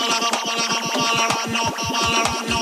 Malarano, Malarano, Malarano.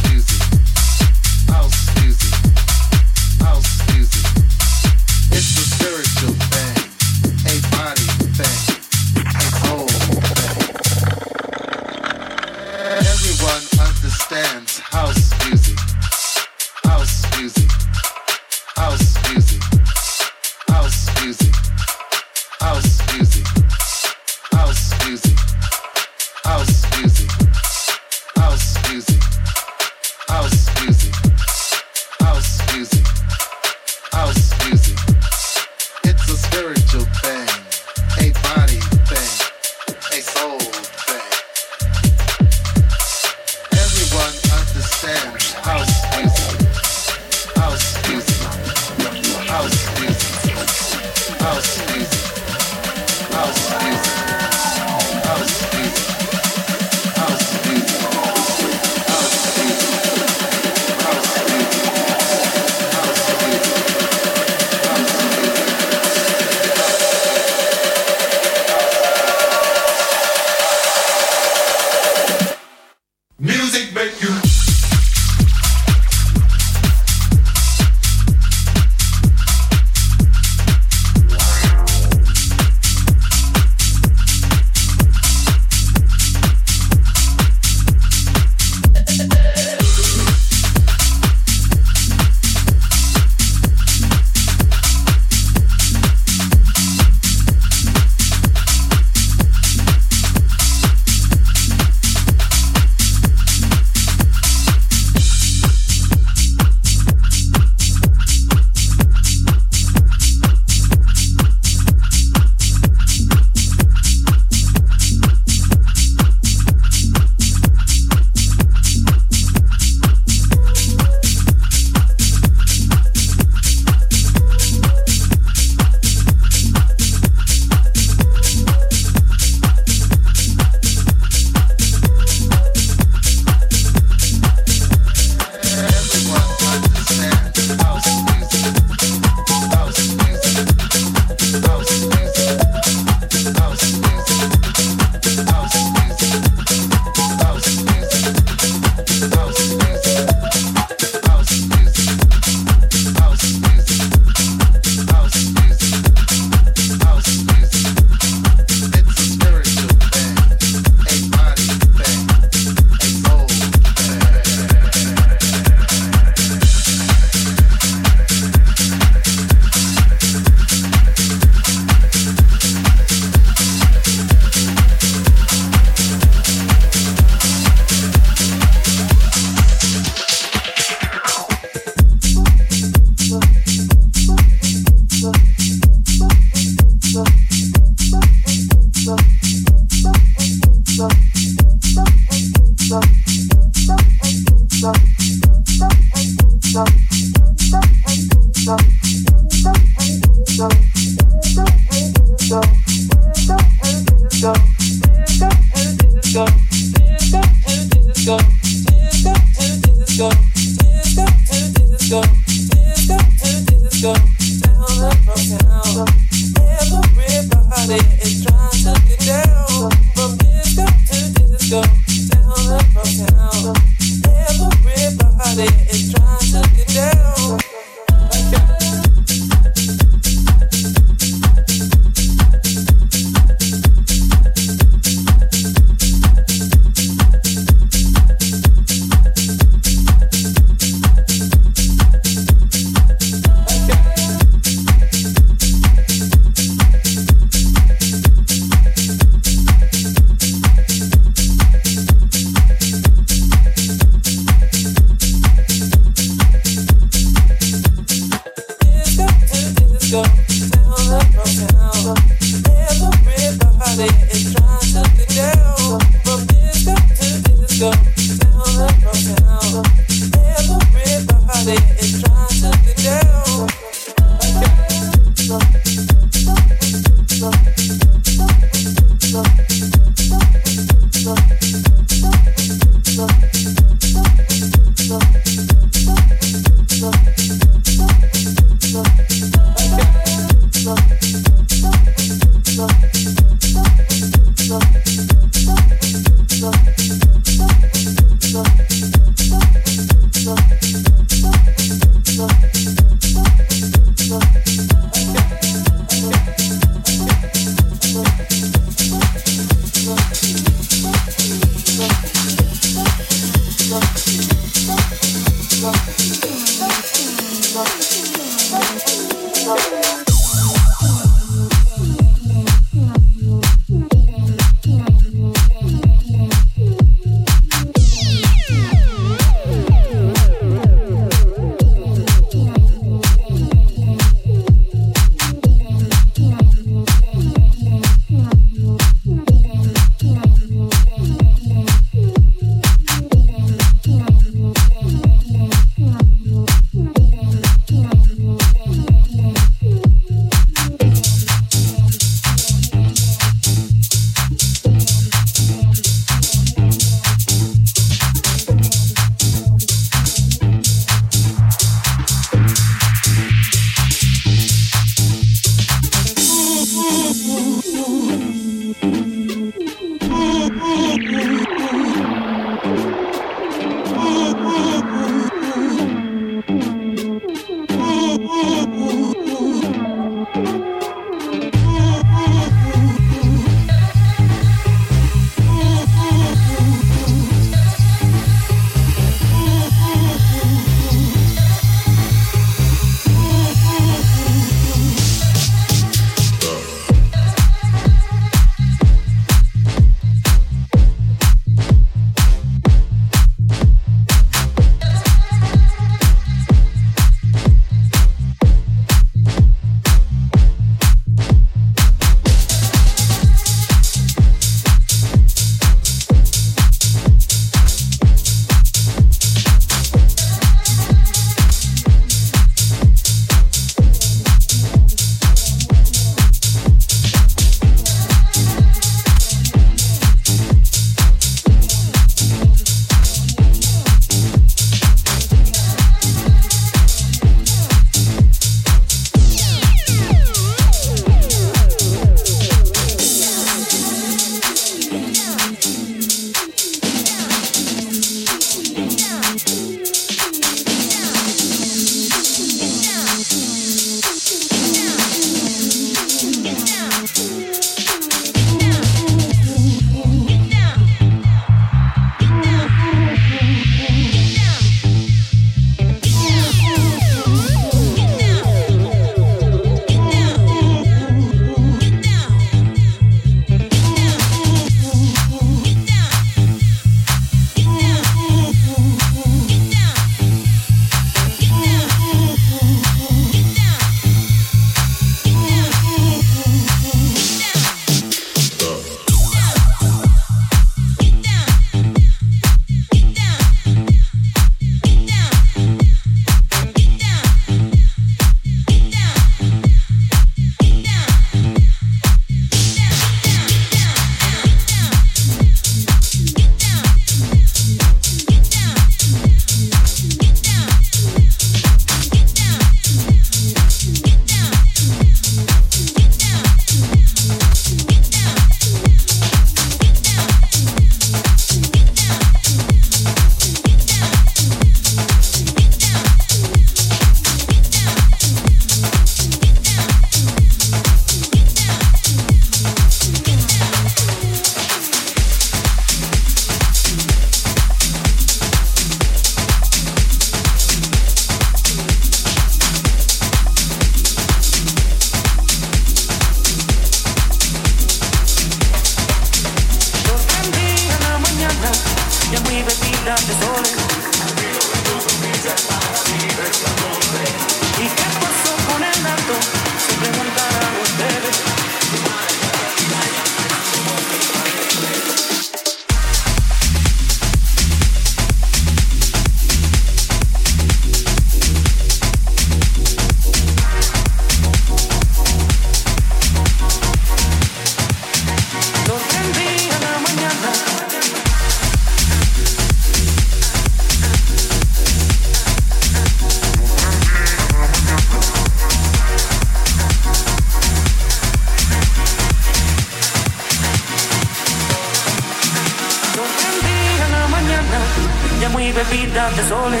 De soles.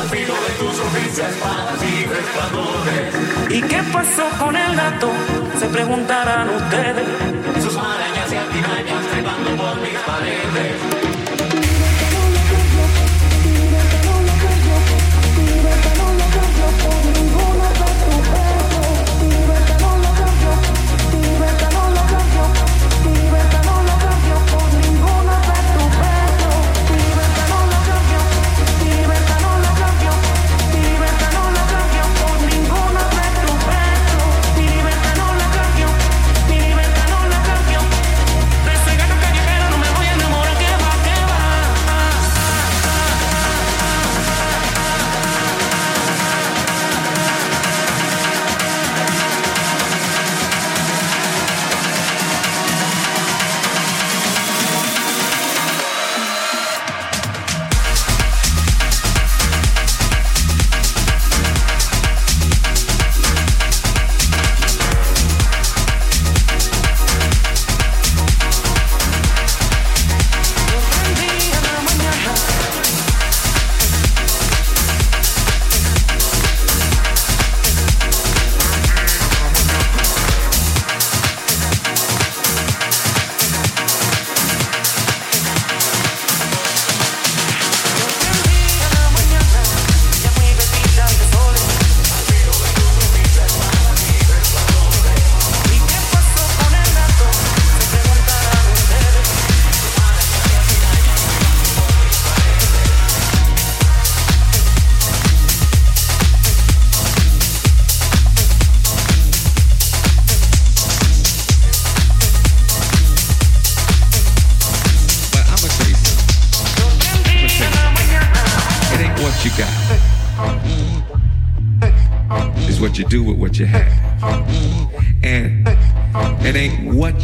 Al filo de tus sonrisas y resplandores. ¿Y qué pasó con el gato? Se preguntarán ustedes. Sus arañas y artimañas trepando por mis paredes.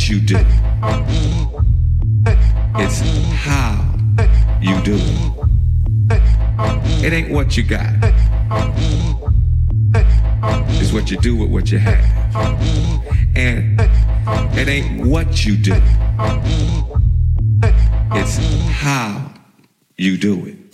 You do. It's how you do it. It ain't what you got. It's what you do with what you have. And it ain't what you do, it's how you do it.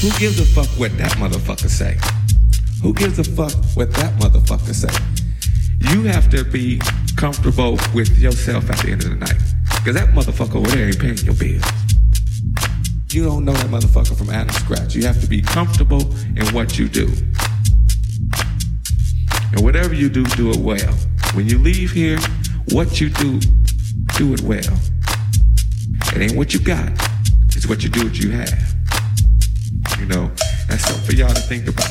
What that motherfucker say? Who gives a fuck what that motherfucker say? You have to be comfortable with yourself at the end of the night. Because that motherfucker over there ain't paying your bills. You don't know that motherfucker from Adam Scratch. You have to be comfortable in what you do. And whatever you do, do it well. When you leave here, what you do, do it well. It ain't what you got, it's what you do, what you have. You know, that's something for y'all to think about.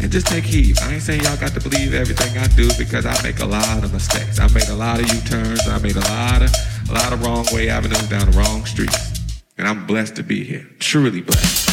And just take heed. I ain't saying y'all got to believe everything I do because I make a lot of mistakes. I made a lot of U-turns. I made a lot of a lot of wrong way avenues down the wrong streets. And I'm blessed to be here. Truly blessed.